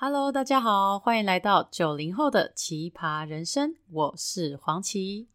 Hello，大家好，欢迎来到九零后的奇葩人生，我是黄琦。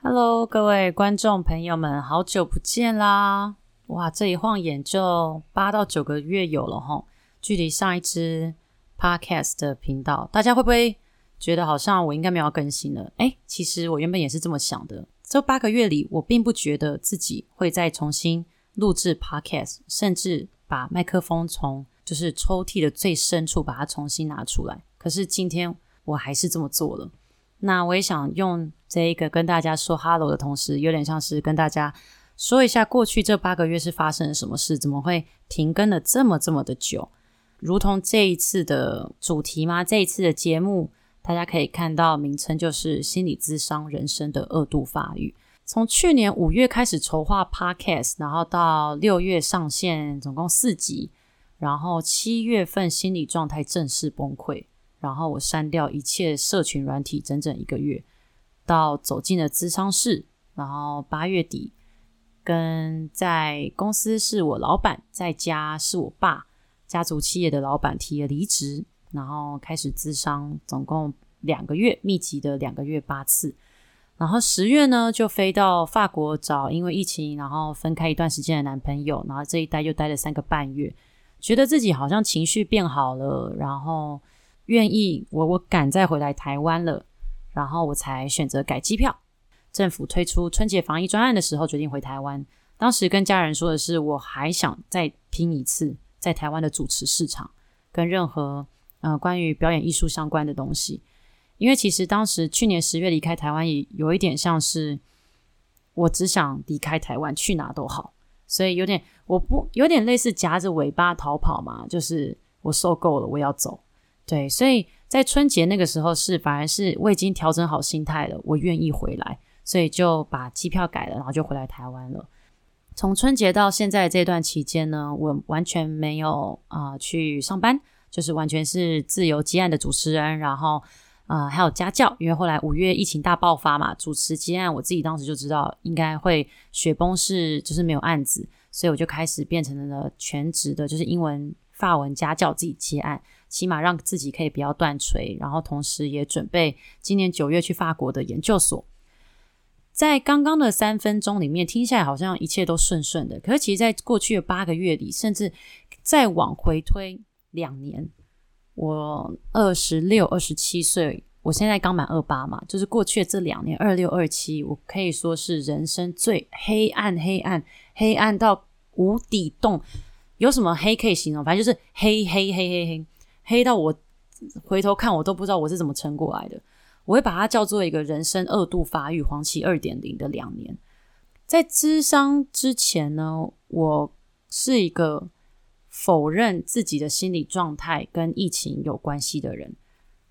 Hello，各位观众朋友们，好久不见啦！哇，这一晃眼就八到九个月有了齁，距离上一支 Podcast 的频道，大家会不会觉得好像我应该没有更新了？诶，其实我原本也是这么想的。这八个月里，我并不觉得自己会再重新录制 Podcast，甚至把麦克风从就是抽屉的最深处把它重新拿出来。可是今天我还是这么做了。那我也想用这一个跟大家说 Hello 的同时，有点像是跟大家说一下过去这八个月是发生了什么事，怎么会停更了这么这么的久？如同这一次的主题吗？这一次的节目。大家可以看到，名称就是心理咨商人生的二度发育。从去年五月开始筹划 Podcast，然后到六月上线，总共四集。然后七月份心理状态正式崩溃，然后我删掉一切社群软体整整一个月，到走进了咨商室。然后八月底，跟在公司是我老板，在家是我爸，家族企业的老板提了离职。然后开始咨商，总共两个月，密集的两个月八次。然后十月呢，就飞到法国找因为疫情，然后分开一段时间的男朋友。然后这一待又待了三个半月，觉得自己好像情绪变好了，然后愿意我我敢再回来台湾了。然后我才选择改机票。政府推出春节防疫专案的时候，决定回台湾。当时跟家人说的是，我还想再拼一次在台湾的主持市场，跟任何。呃，关于表演艺术相关的东西，因为其实当时去年十月离开台湾，也有一点像是我只想离开台湾，去哪都好，所以有点我不有点类似夹着尾巴逃跑嘛，就是我受够了，我要走。对，所以在春节那个时候是反而是我已经调整好心态了，我愿意回来，所以就把机票改了，然后就回来台湾了。从春节到现在这段期间呢，我完全没有啊、去上班。就是完全是自由接案的主持人，然后呃还有家教，因为后来五月疫情大爆发嘛，主持接案，我自己当时就知道应该会雪崩式，就是没有案子，所以我就开始变成了全职的，就是英文、法文家教自己接案，起码让自己可以不要断锤，然后同时也准备今年九月去法国的研究所。在刚刚的三分钟里面听下来，好像一切都顺顺的，可是其实在过去的八个月里，甚至再往回推。两年，我二十六、二十七岁，我现在刚满二八嘛，就是过去的这两年，二六、二七，我可以说是人生最黑暗、黑暗、黑暗到无底洞。有什么黑可以形容？反正就是黑黑黑黑黑，黑到我回头看我都不知道我是怎么撑过来的。我会把它叫做一个人生二度发育，黄琦二点零的两年。在智商之前呢，我是一个。否认自己的心理状态跟疫情有关系的人，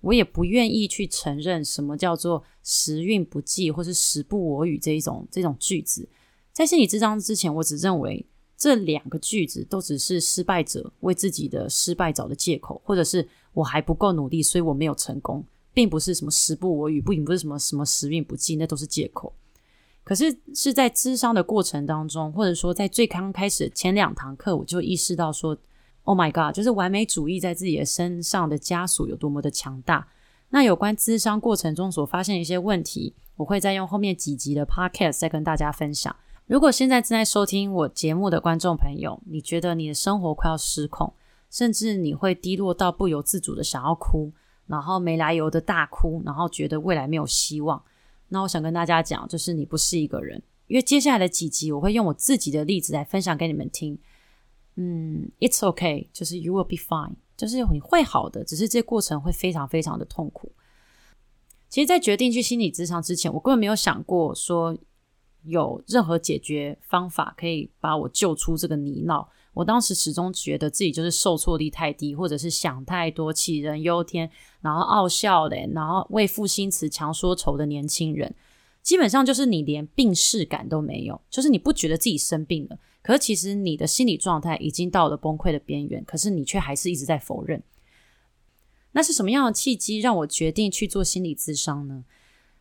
我也不愿意去承认什么叫做时运不济或是时不我与这一种这种句子。在心理智商之前，我只认为这两个句子都只是失败者为自己的失败找的借口，或者是我还不够努力，所以我没有成功，并不是什么时不我与，并不是什么什么时运不济，那都是借口。可是是在咨商的过程当中，或者说在最刚开始前两堂课，我就意识到说，Oh my God，就是完美主义在自己的身上的枷锁有多么的强大。那有关咨商过程中所发现的一些问题，我会再用后面几集的 Podcast 再跟大家分享。如果现在正在收听我节目的观众朋友，你觉得你的生活快要失控，甚至你会低落到不由自主的想要哭，然后没来由的大哭，然后觉得未来没有希望。那我想跟大家讲，就是你不是一个人，因为接下来的几集我会用我自己的例子来分享给你们听。嗯，It's okay，就是 You will be fine，就是你会好的，只是这过程会非常非常的痛苦。其实，在决定去心理咨商之前，我根本没有想过说有任何解决方法可以把我救出这个泥淖。我当时始终觉得自己就是受挫力太低，或者是想太多、杞人忧天，然后傲笑的，然后为赋新词强说愁的年轻人，基本上就是你连病识感都没有，就是你不觉得自己生病了，可是其实你的心理状态已经到了崩溃的边缘，可是你却还是一直在否认。那是什么样的契机让我决定去做心理咨商呢？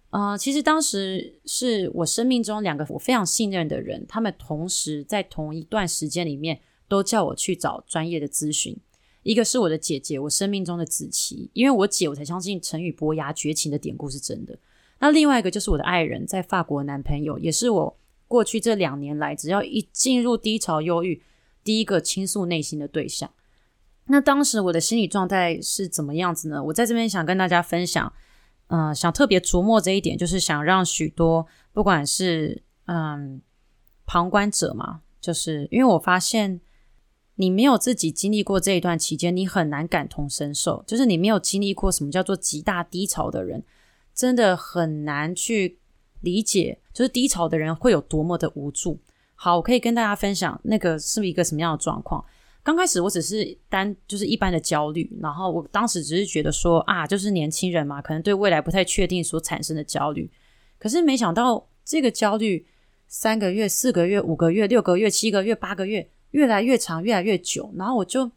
呃，其实当时是我生命中两个我非常信任的人，他们同时在同一段时间里面都叫我去找专业的咨询。一个是我的姐姐，我生命中的子期，因为我姐，我才相信成语“伯牙绝情”的典故是真的。那另外一个就是我的爱人，在法国的男朋友，也是我过去这两年来，只要一进入低潮、忧郁，第一个倾诉内心的对象。那当时我的心理状态是怎么样子呢？我在这边想跟大家分享，嗯、呃，想特别琢磨这一点，就是想让许多不管是嗯旁观者嘛，就是因为我发现。你没有自己经历过这一段期间，你很难感同身受。就是你没有经历过什么叫做极大低潮的人，真的很难去理解，就是低潮的人会有多么的无助。好，我可以跟大家分享那个是一个什么样的状况。刚开始我只是单就是一般的焦虑，然后我当时只是觉得说啊，就是年轻人嘛，可能对未来不太确定所产生的焦虑。可是没想到这个焦虑三个月、四个月、五个月、六个月、七个月、八个月。越来越长，越来越久，然后我就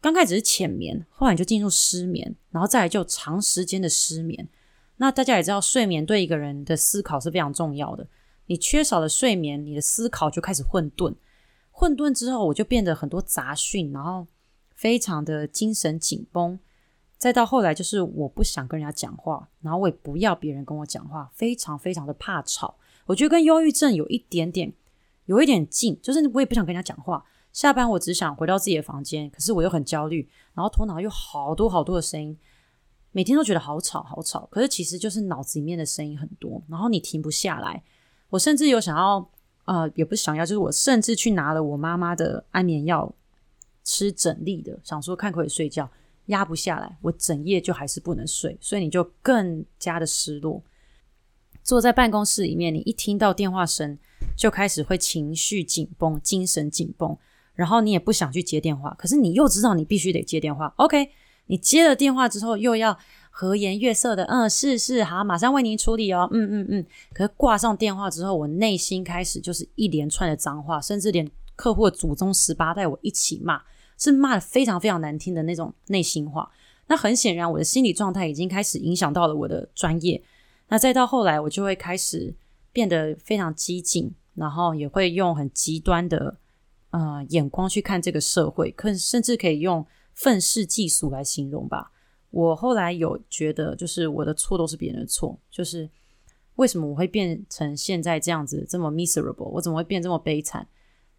刚开始是浅眠，后来就进入失眠，然后再来就长时间的失眠。那大家也知道，睡眠对一个人的思考是非常重要的。你缺少了睡眠，你的思考就开始混沌，混沌之后，我就变得很多杂讯，然后非常的精神紧绷。再到后来，就是我不想跟人家讲话，然后我也不要别人跟我讲话，非常非常的怕吵。我觉得跟忧郁症有一点点。有一点近，就是我也不想跟人家讲话。下班我只想回到自己的房间，可是我又很焦虑，然后头脑又好多好多的声音，每天都觉得好吵好吵。可是其实就是脑子里面的声音很多，然后你停不下来。我甚至有想要，呃，也不是想要，就是我甚至去拿了我妈妈的安眠药吃整粒的，想说看可以睡觉，压不下来，我整夜就还是不能睡，所以你就更加的失落。坐在办公室里面，你一听到电话声，就开始会情绪紧绷、精神紧绷，然后你也不想去接电话，可是你又知道你必须得接电话。OK，你接了电话之后，又要和颜悦色的，嗯，是是，好，马上为您处理哦，嗯嗯嗯。可是挂上电话之后，我内心开始就是一连串的脏话，甚至连客户的祖宗十八代我一起骂，是骂的非常非常难听的那种内心话。那很显然，我的心理状态已经开始影响到了我的专业。那再到后来，我就会开始变得非常激进，然后也会用很极端的呃眼光去看这个社会，可甚至可以用愤世嫉俗来形容吧。我后来有觉得，就是我的错都是别人的错，就是为什么我会变成现在这样子这么 miserable，我怎么会变这么悲惨？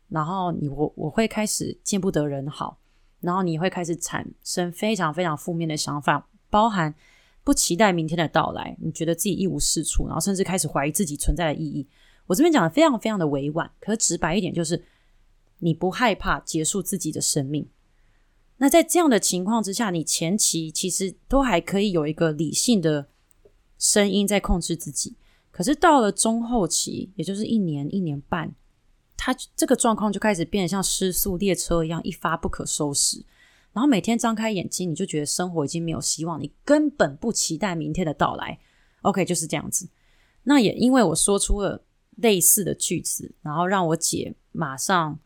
然后你我我会开始见不得人好，然后你会开始产生非常非常负面的想法，包含。不期待明天的到来，你觉得自己一无是处，然后甚至开始怀疑自己存在的意义。我这边讲的非常非常的委婉，可是直白一点就是，你不害怕结束自己的生命。那在这样的情况之下，你前期其实都还可以有一个理性的声音在控制自己，可是到了中后期，也就是一年一年半，他这个状况就开始变得像失速列车一样，一发不可收拾。然后每天张开眼睛，你就觉得生活已经没有希望，你根本不期待明天的到来。OK，就是这样子。那也因为我说出了类似的句子，然后让我姐马上，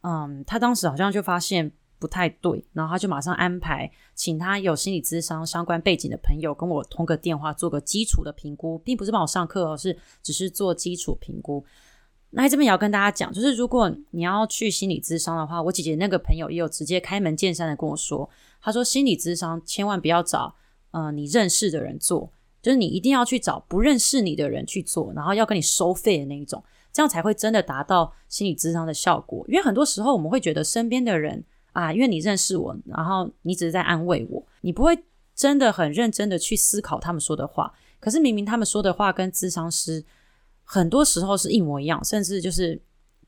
嗯，她当时好像就发现不太对，然后她就马上安排，请她有心理咨商相关背景的朋友跟我通个电话，做个基础的评估，并不是帮我上课而，是只是做基础评估。那这边也要跟大家讲，就是如果你要去心理咨商的话，我姐姐那个朋友也有直接开门见山的跟我说，她说心理咨商千万不要找呃你认识的人做，就是你一定要去找不认识你的人去做，然后要跟你收费的那一种，这样才会真的达到心理咨商的效果。因为很多时候我们会觉得身边的人啊，因为你认识我，然后你只是在安慰我，你不会真的很认真的去思考他们说的话，可是明明他们说的话跟咨商师。很多时候是一模一样，甚至就是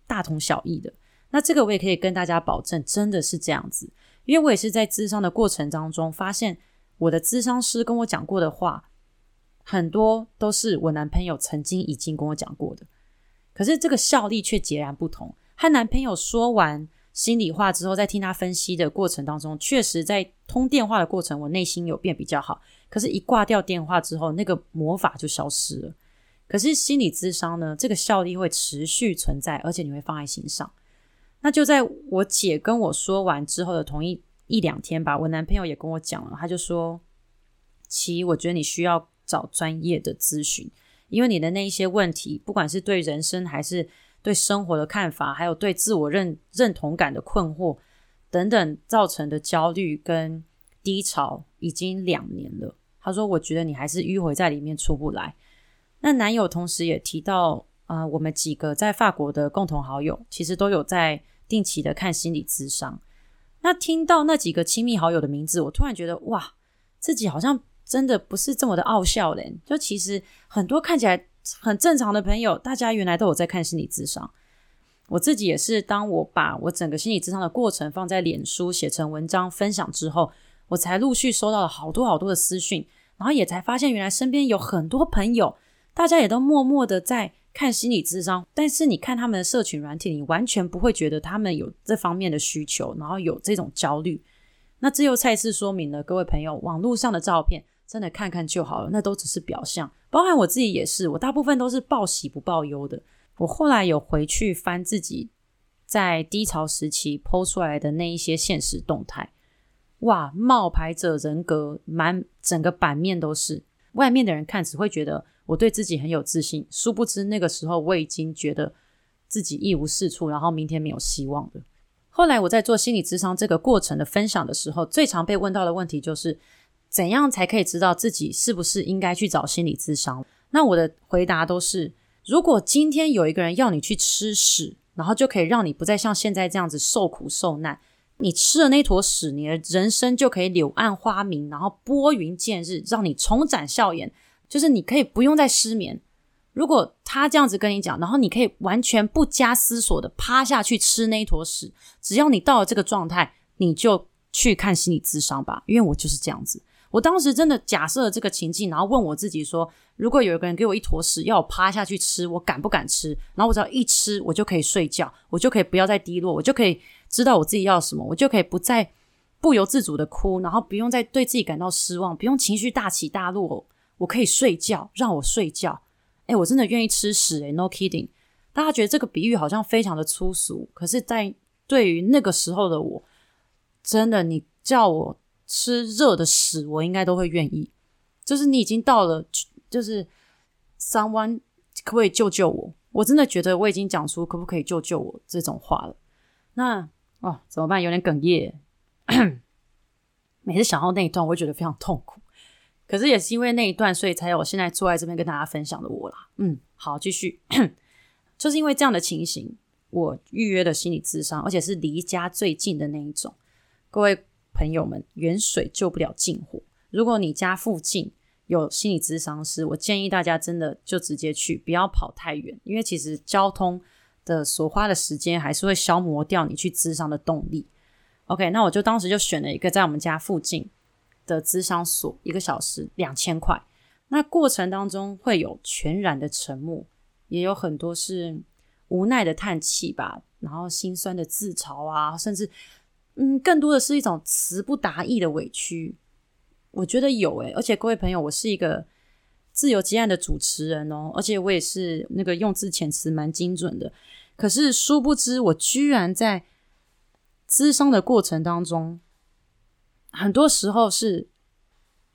大同小异的。那这个我也可以跟大家保证，真的是这样子，因为我也是在咨商的过程当中发现，我的咨商师跟我讲过的话，很多都是我男朋友曾经已经跟我讲过的，可是这个效力却截然不同。和男朋友说完心里话之后，在听他分析的过程当中，确实在通电话的过程，我内心有变比较好。可是，一挂掉电话之后，那个魔法就消失了。可是心理咨商呢，这个效力会持续存在，而且你会放在心上。那就在我姐跟我说完之后的同一一两天吧，我男朋友也跟我讲了，他就说：“其，我觉得你需要找专业的咨询，因为你的那一些问题，不管是对人生还是对生活的看法，还有对自我认认同感的困惑等等造成的焦虑跟低潮，已经两年了。他说：“我觉得你还是迂回在里面出不来。”那男友同时也提到，啊、呃，我们几个在法国的共同好友，其实都有在定期的看心理咨商。那听到那几个亲密好友的名字，我突然觉得，哇，自己好像真的不是这么的傲笑嘞。就其实很多看起来很正常的朋友，大家原来都有在看心理咨商。我自己也是，当我把我整个心理咨商的过程放在脸书写成文章分享之后，我才陆续收到了好多好多的私讯，然后也才发现，原来身边有很多朋友。大家也都默默的在看心理智商，但是你看他们的社群软体，你完全不会觉得他们有这方面的需求，然后有这种焦虑。那这又再次说明了，各位朋友，网络上的照片真的看看就好了，那都只是表象。包含我自己也是，我大部分都是报喜不报忧的。我后来有回去翻自己在低潮时期剖出来的那一些现实动态，哇，冒牌者人格满整个版面都是，外面的人看只会觉得。我对自己很有自信，殊不知那个时候我已经觉得自己一无是处，然后明天没有希望的。后来我在做心理咨商这个过程的分享的时候，最常被问到的问题就是：怎样才可以知道自己是不是应该去找心理咨商？那我的回答都是：如果今天有一个人要你去吃屎，然后就可以让你不再像现在这样子受苦受难，你吃了那坨屎，你的人生就可以柳暗花明，然后拨云见日，让你重展笑颜。就是你可以不用再失眠，如果他这样子跟你讲，然后你可以完全不加思索的趴下去吃那一坨屎，只要你到了这个状态，你就去看心理咨商吧。因为我就是这样子，我当时真的假设了这个情境，然后问我自己说，如果有一个人给我一坨屎，要我趴下去吃，我敢不敢吃？然后我只要一吃，我就可以睡觉，我就可以不要再低落，我就可以知道我自己要什么，我就可以不再不由自主的哭，然后不用再对自己感到失望，不用情绪大起大落。我可以睡觉，让我睡觉。哎，我真的愿意吃屎诶，no kidding。大家觉得这个比喻好像非常的粗俗，可是，在对于那个时候的我，真的，你叫我吃热的屎，我应该都会愿意。就是你已经到了，就是 someone 可不可以救救我？我真的觉得我已经讲出可不可以救救我这种话了。那哦，怎么办？有点哽咽。每次想到那一段，我会觉得非常痛苦。可是也是因为那一段，所以才有我现在坐在这边跟大家分享的我啦。嗯，好，继续，就是因为这样的情形，我预约的心理咨商，而且是离家最近的那一种。各位朋友们，远水救不了近火。如果你家附近有心理咨商师，我建议大家真的就直接去，不要跑太远，因为其实交通的所花的时间还是会消磨掉你去咨商的动力。OK，那我就当时就选了一个在我们家附近的咨商所，一个小时两千块，那过程当中会有全然的沉默，也有很多是无奈的叹气吧，然后心酸的自嘲啊，甚至嗯，更多的是一种词不达意的委屈。我觉得有诶、而且各位朋友，我是一个自由接案的主持人哦，而且我也是那个用字遣词蛮精准的，可是殊不知我居然在咨商的过程当中。很多时候是，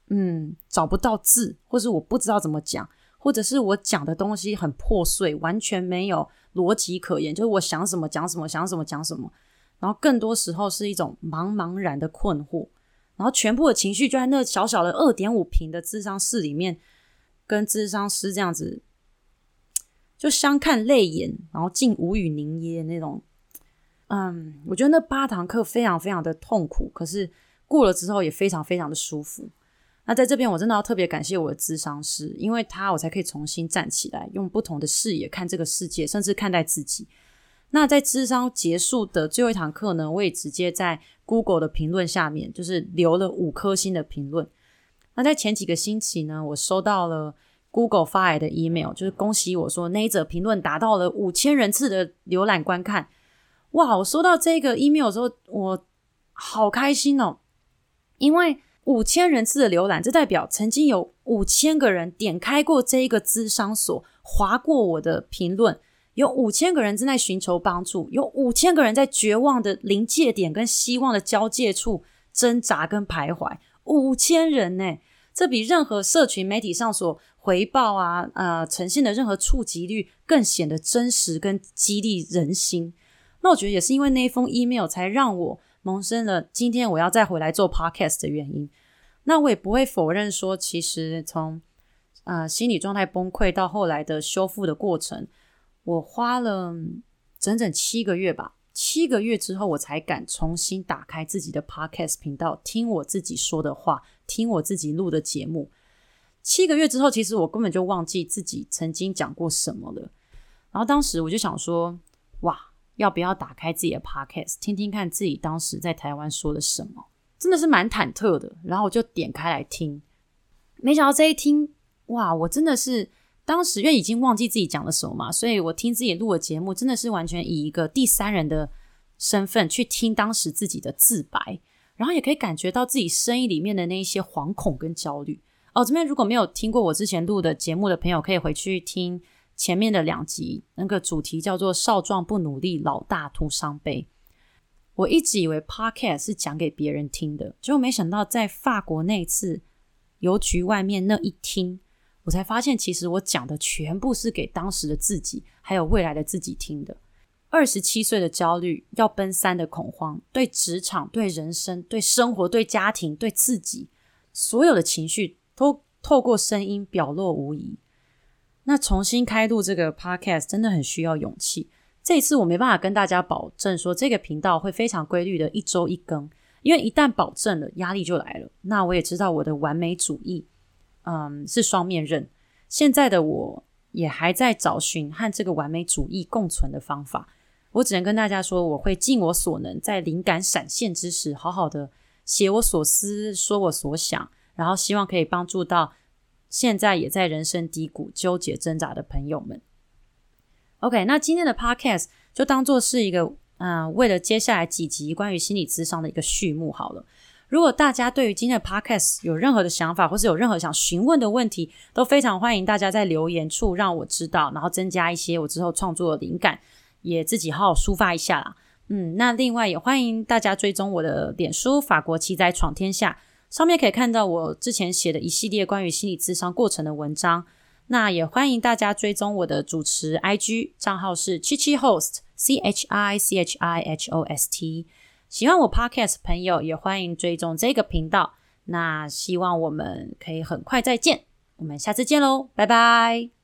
嗯，找不到字，或是我不知道怎么讲，或者是我讲的东西很破碎，完全没有逻辑可言，就是我想什么讲什么，想什么讲什么。然后更多时候是一种茫茫然的困惑，然后全部的情绪就在那小小的二点五平的智商室里面，跟咨商师这样子，就相看泪眼，然后竟无语凝噎那种。嗯，我觉得那八堂课非常非常的痛苦，可是。过了之后也非常非常的舒服。那在这边我真的要特别感谢我的咨商师，因为他我才可以重新站起来，用不同的视野看这个世界，甚至看待自己。那在智商结束的最后一堂课呢，我也直接在 Google 的评论下面就是留了五颗星的评论。那在前几个星期呢，我收到了 Google 发来的 email，就是恭喜我说那一则评论达到了五千人次的浏览观看。哇！我收到这个 email 的时候，我好开心哦。因为五千人次的浏览，这代表曾经有五千个人点开过这一个咨商所，划过我的评论，有五千个人正在寻求帮助，有五千个人在绝望的临界点跟希望的交界处挣扎跟徘徊，五千人呢，这比任何社群媒体上所回报啊，呃，呈现的任何触及率更显得真实跟激励人心。那我觉得也是因为那封 email 才让我萌生了今天我要再回来做 podcast 的原因。那我也不会否认说，其实从呃心理状态崩溃到后来的修复的过程，我花了整整七个月吧。七个月之后，我才敢重新打开自己的 podcast 频道，听我自己说的话，听我自己录的节目。七个月之后，其实我根本就忘记自己曾经讲过什么了。然后当时我就想说，哇，要不要打开自己的 podcast，听听看自己当时在台湾说了什么？真的是蛮忐忑的。然后我就点开来听，没想到这一听，哇，我真的是。当时因为已经忘记自己讲了什么嘛，所以我听自己录的节目，真的是完全以一个第三人的身份去听当时自己的自白，然后也可以感觉到自己声音里面的那一些惶恐跟焦虑。哦，这边如果没有听过我之前录的节目的朋友，可以回去听前面的两集，那个主题叫做“少壮不努力，老大徒伤悲”。我一直以为 Podcast 是讲给别人听的，结果没想到在法国那次邮局外面那一听。我才发现，其实我讲的全部是给当时的自己，还有未来的自己听的。二十七岁的焦虑，要奔三的恐慌，对职场、对人生、对生活、对家庭、对自己，所有的情绪都透过声音表露无遗。那重新开录这个 podcast 真的很需要勇气。这一次我没办法跟大家保证说这个频道会非常规律的一周一更，因为一旦保证了，压力就来了。那我也知道我的完美主义。嗯，是双面刃。现在的我也还在找寻和这个完美主义共存的方法。我只能跟大家说，我会尽我所能，在灵感闪现之时，好好的写我所思，说我所想，然后希望可以帮助到现在也在人生低谷纠结挣扎的朋友们。OK，那今天的 Podcast 就当做是一个嗯，为了接下来几集关于心理咨商的一个序幕好了。如果大家对于今天的 podcast 有任何的想法，或是有任何想询问的问题，都非常欢迎大家在留言处让我知道，然后增加一些我之后创作的灵感，也自己好好抒发一下啦。嗯，那另外也欢迎大家追踪我的脸书“法国奇仔闯天下”，上面可以看到我之前写的一系列关于心理咨商过程的文章。那也欢迎大家追踪我的主持 IG 账号是 ChiChiHost C H I C H I H O S T。喜欢我 Podcast 朋友也欢迎追踪这个频道。那希望我们可以很快再见，我们下次见喽，拜拜。